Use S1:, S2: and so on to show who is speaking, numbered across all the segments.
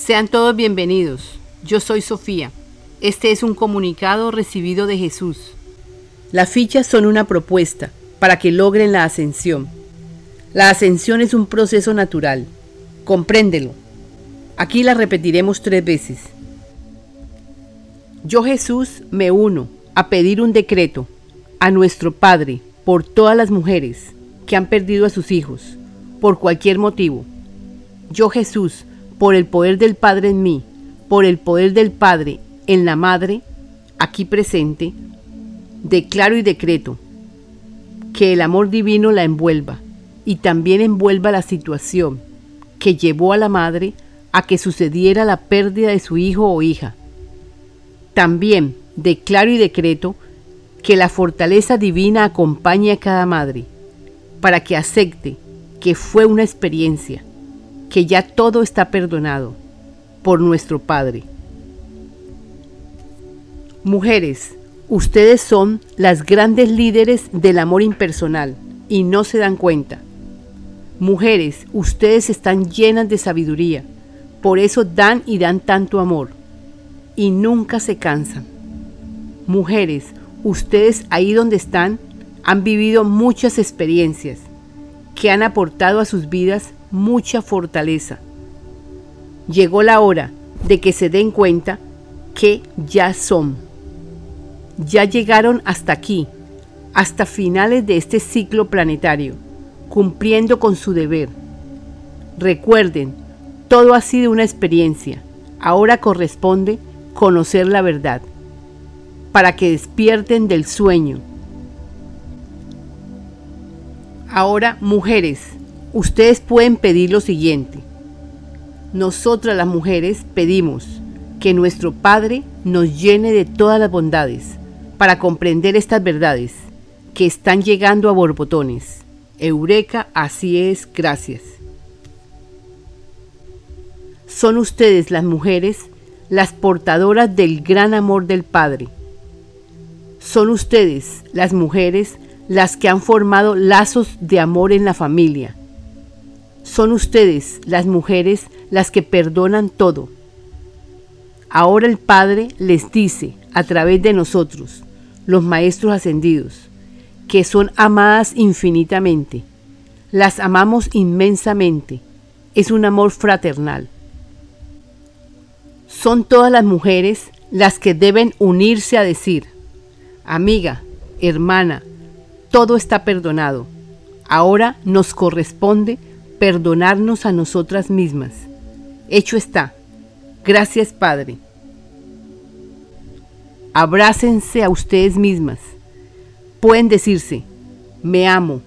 S1: Sean todos bienvenidos. Yo soy Sofía. Este es un comunicado recibido de Jesús. Las fichas son una propuesta para que logren la ascensión. La ascensión es un proceso natural. Compréndelo. Aquí la repetiremos tres veces. Yo Jesús me uno a pedir un decreto a nuestro Padre por todas las mujeres que han perdido a sus hijos, por cualquier motivo. Yo Jesús, por el poder del Padre en mí, por el poder del Padre en la Madre, aquí presente, declaro y decreto que el amor divino la envuelva y también envuelva la situación que llevó a la madre a que sucediera la pérdida de su hijo o hija. También declaro y decreto que la fortaleza divina acompañe a cada madre para que acepte que fue una experiencia, que ya todo está perdonado por nuestro Padre. Mujeres, ustedes son las grandes líderes del amor impersonal y no se dan cuenta. Mujeres, ustedes están llenas de sabiduría, por eso dan y dan tanto amor y nunca se cansan. Mujeres, ustedes ahí donde están han vivido muchas experiencias que han aportado a sus vidas mucha fortaleza. Llegó la hora de que se den cuenta que ya son. Ya llegaron hasta aquí, hasta finales de este ciclo planetario cumpliendo con su deber. Recuerden, todo ha sido una experiencia. Ahora corresponde conocer la verdad, para que despierten del sueño. Ahora, mujeres, ustedes pueden pedir lo siguiente. Nosotras las mujeres pedimos que nuestro Padre nos llene de todas las bondades para comprender estas verdades que están llegando a borbotones. Eureka, así es, gracias. Son ustedes las mujeres las portadoras del gran amor del Padre. Son ustedes las mujeres las que han formado lazos de amor en la familia. Son ustedes las mujeres las que perdonan todo. Ahora el Padre les dice a través de nosotros, los maestros ascendidos, que son amadas infinitamente. Las amamos inmensamente. Es un amor fraternal. Son todas las mujeres las que deben unirse a decir, amiga, hermana, todo está perdonado. Ahora nos corresponde perdonarnos a nosotras mismas. Hecho está. Gracias, Padre. Abrácense a ustedes mismas pueden decirse, me amo,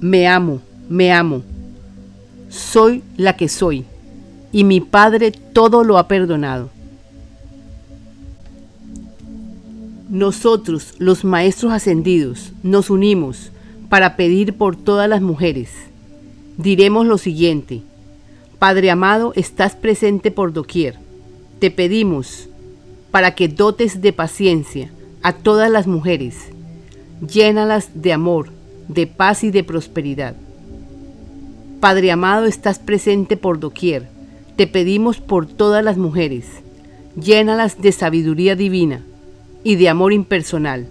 S1: me amo, me amo. Soy la que soy y mi Padre todo lo ha perdonado. Nosotros, los Maestros Ascendidos, nos unimos para pedir por todas las mujeres. Diremos lo siguiente, Padre amado, estás presente por doquier. Te pedimos para que dotes de paciencia a todas las mujeres llénalas de amor, de paz y de prosperidad. Padre amado, estás presente por doquier. Te pedimos por todas las mujeres. Llénalas de sabiduría divina y de amor impersonal.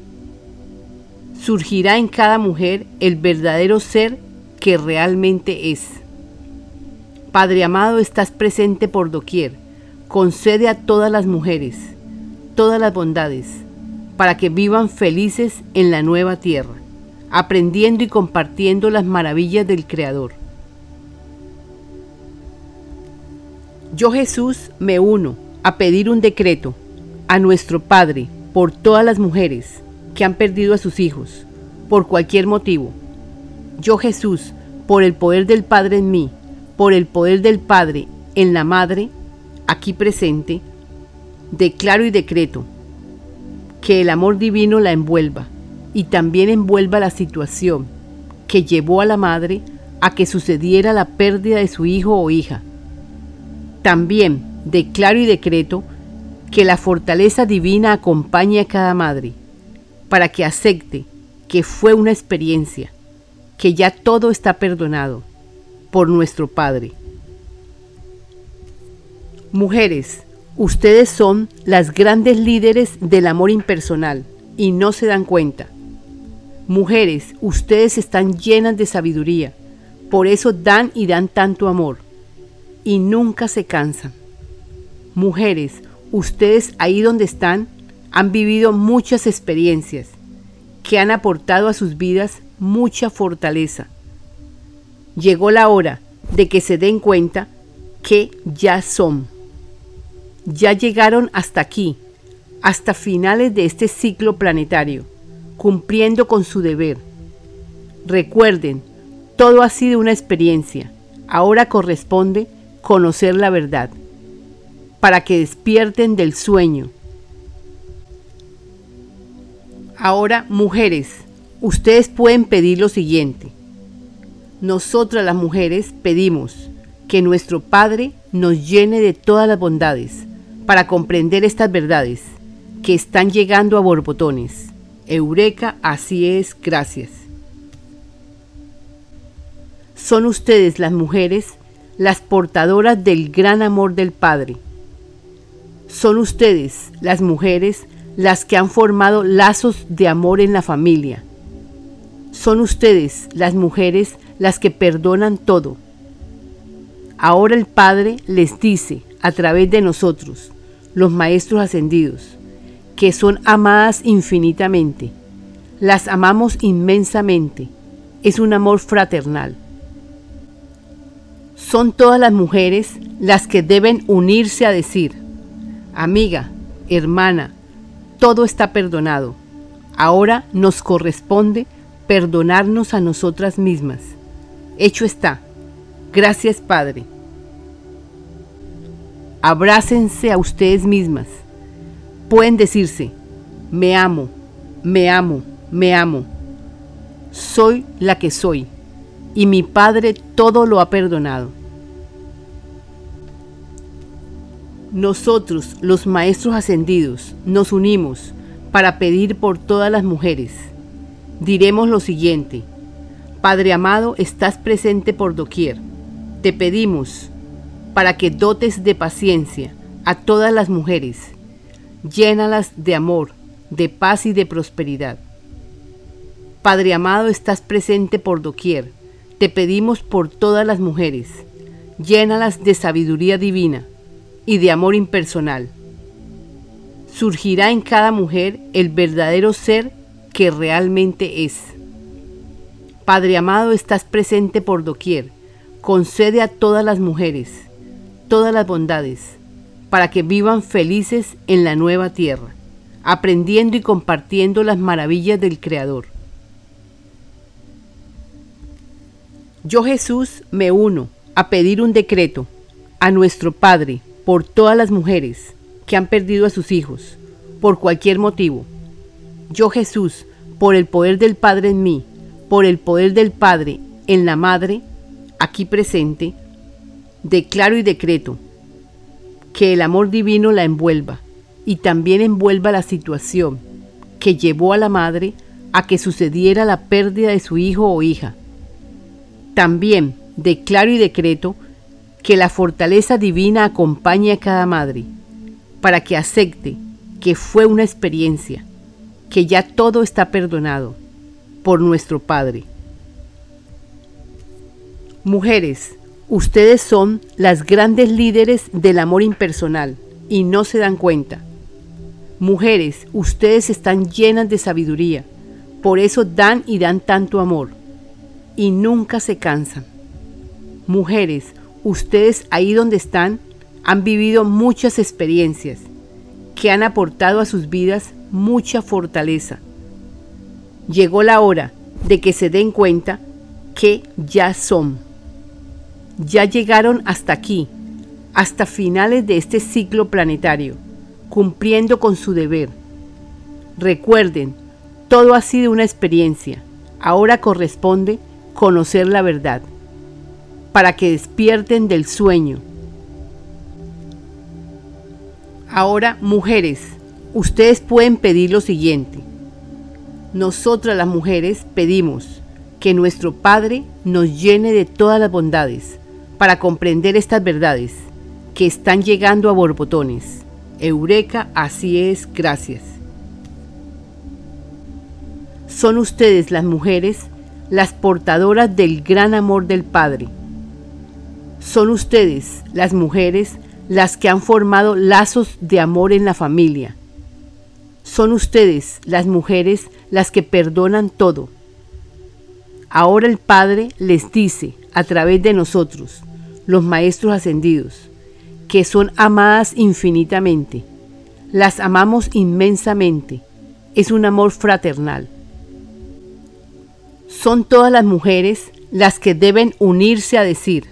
S1: Surgirá en cada mujer el verdadero ser que realmente es. Padre amado, estás presente por doquier. Concede a todas las mujeres todas las bondades para que vivan felices en la nueva tierra, aprendiendo y compartiendo las maravillas del Creador. Yo Jesús me uno a pedir un decreto a nuestro Padre por todas las mujeres que han perdido a sus hijos, por cualquier motivo. Yo Jesús, por el poder del Padre en mí, por el poder del Padre en la Madre, aquí presente, declaro y decreto que el amor divino la envuelva y también envuelva la situación que llevó a la madre a que sucediera la pérdida de su hijo o hija. También declaro y decreto que la fortaleza divina acompañe a cada madre para que acepte que fue una experiencia, que ya todo está perdonado por nuestro Padre. Mujeres, ustedes son las grandes líderes del amor impersonal y no se dan cuenta. Mujeres, ustedes están llenas de sabiduría, por eso dan y dan tanto amor y nunca se cansan. Mujeres, ustedes ahí donde están han vivido muchas experiencias que han aportado a sus vidas mucha fortaleza. Llegó la hora de que se den cuenta que ya son. Ya llegaron hasta aquí, hasta finales de este ciclo planetario, cumpliendo con su deber. Recuerden, todo ha sido una experiencia. Ahora corresponde conocer la verdad, para que despierten del sueño. Ahora, mujeres, ustedes pueden pedir lo siguiente. Nosotras las mujeres pedimos que nuestro Padre nos llene de todas las bondades para comprender estas verdades que están llegando a borbotones. Eureka, así es, gracias. Son ustedes las mujeres las portadoras del gran amor del Padre. Son ustedes, las mujeres, las que han formado lazos de amor en la familia. Son ustedes, las mujeres, las que perdonan todo. Ahora el Padre les dice, a través de nosotros, los Maestros Ascendidos, que son amadas infinitamente. Las amamos inmensamente. Es un amor fraternal. Son todas las mujeres las que deben unirse a decir, amiga, hermana, todo está perdonado. Ahora nos corresponde perdonarnos a nosotras mismas. Hecho está. Gracias, Padre. Abrácense a ustedes mismas. Pueden decirse, me amo, me amo, me amo. Soy la que soy y mi Padre todo lo ha perdonado. Nosotros, los Maestros Ascendidos, nos unimos para pedir por todas las mujeres. Diremos lo siguiente, Padre amado, estás presente por doquier. Te pedimos para que dotes de paciencia a todas las mujeres, llénalas de amor, de paz y de prosperidad. Padre amado, estás presente por doquier te pedimos por todas las mujeres, llénalas de sabiduría divina y de amor impersonal. Surgirá en cada mujer el verdadero ser que realmente es. Padre amado, estás presente por doquier. Concede a todas las mujeres todas las bondades para que vivan felices en la nueva tierra, aprendiendo y compartiendo las maravillas del Creador. Yo Jesús me uno a pedir un decreto a nuestro Padre por todas las mujeres que han perdido a sus hijos, por cualquier motivo. Yo Jesús, por el poder del Padre en mí, por el poder del Padre en la Madre, aquí presente, declaro y decreto que el amor divino la envuelva y también envuelva la situación que llevó a la Madre a que sucediera la pérdida de su hijo o hija. También declaro y decreto que la fortaleza divina acompañe a cada madre para que acepte que fue una experiencia, que ya todo está perdonado por nuestro Padre. Mujeres, ustedes son las grandes líderes del amor impersonal y no se dan cuenta. Mujeres, ustedes están llenas de sabiduría, por eso dan y dan tanto amor y nunca se cansan. Mujeres, ustedes ahí donde están han vivido muchas experiencias que han aportado a sus vidas mucha fortaleza. Llegó la hora de que se den cuenta que ya son. Ya llegaron hasta aquí, hasta finales de este ciclo planetario, cumpliendo con su deber. Recuerden, todo ha sido una experiencia. Ahora corresponde conocer la verdad, para que despierten del sueño. Ahora, mujeres, ustedes pueden pedir lo siguiente. Nosotras las mujeres pedimos que nuestro Padre nos llene de todas las bondades para comprender estas verdades que están llegando a borbotones. Eureka, así es, gracias. Son ustedes las mujeres las portadoras del gran amor del Padre. Son ustedes las mujeres las que han formado lazos de amor en la familia. Son ustedes las mujeres las que perdonan todo. Ahora el Padre les dice a través de nosotros, los Maestros Ascendidos, que son amadas infinitamente. Las amamos inmensamente. Es un amor fraternal. Son todas las mujeres las que deben unirse a decir,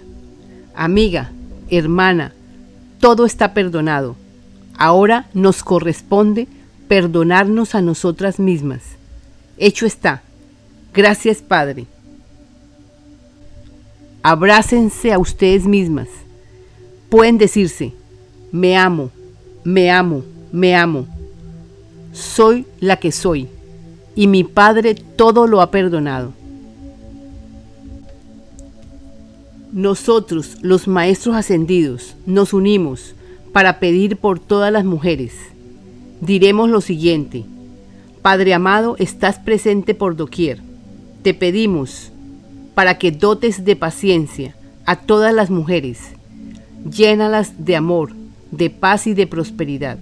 S1: amiga, hermana, todo está perdonado. Ahora nos corresponde perdonarnos a nosotras mismas. Hecho está. Gracias, Padre. Abrácense a ustedes mismas. Pueden decirse, me amo, me amo, me amo. Soy la que soy y mi Padre todo lo ha perdonado. Nosotros, los Maestros Ascendidos, nos unimos para pedir por todas las mujeres. Diremos lo siguiente, Padre amado, estás presente por doquier. Te pedimos para que dotes de paciencia a todas las mujeres, llénalas de amor, de paz y de prosperidad.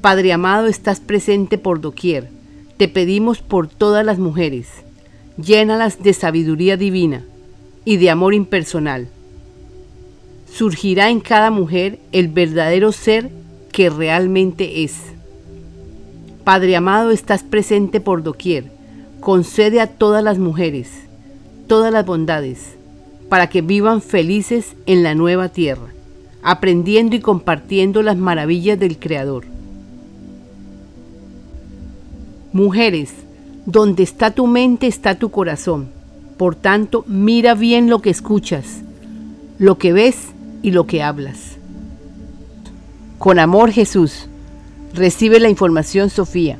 S1: Padre amado, estás presente por doquier te pedimos por todas las mujeres, llénalas de sabiduría divina y de amor impersonal. Surgirá en cada mujer el verdadero ser que realmente es. Padre amado, estás presente por doquier. Concede a todas las mujeres todas las bondades para que vivan felices en la nueva tierra, aprendiendo y compartiendo las maravillas del Creador. Mujeres, donde está tu mente está tu corazón. Por tanto, mira bien lo que escuchas, lo que ves y lo que hablas. Con amor Jesús. Recibe la información Sofía.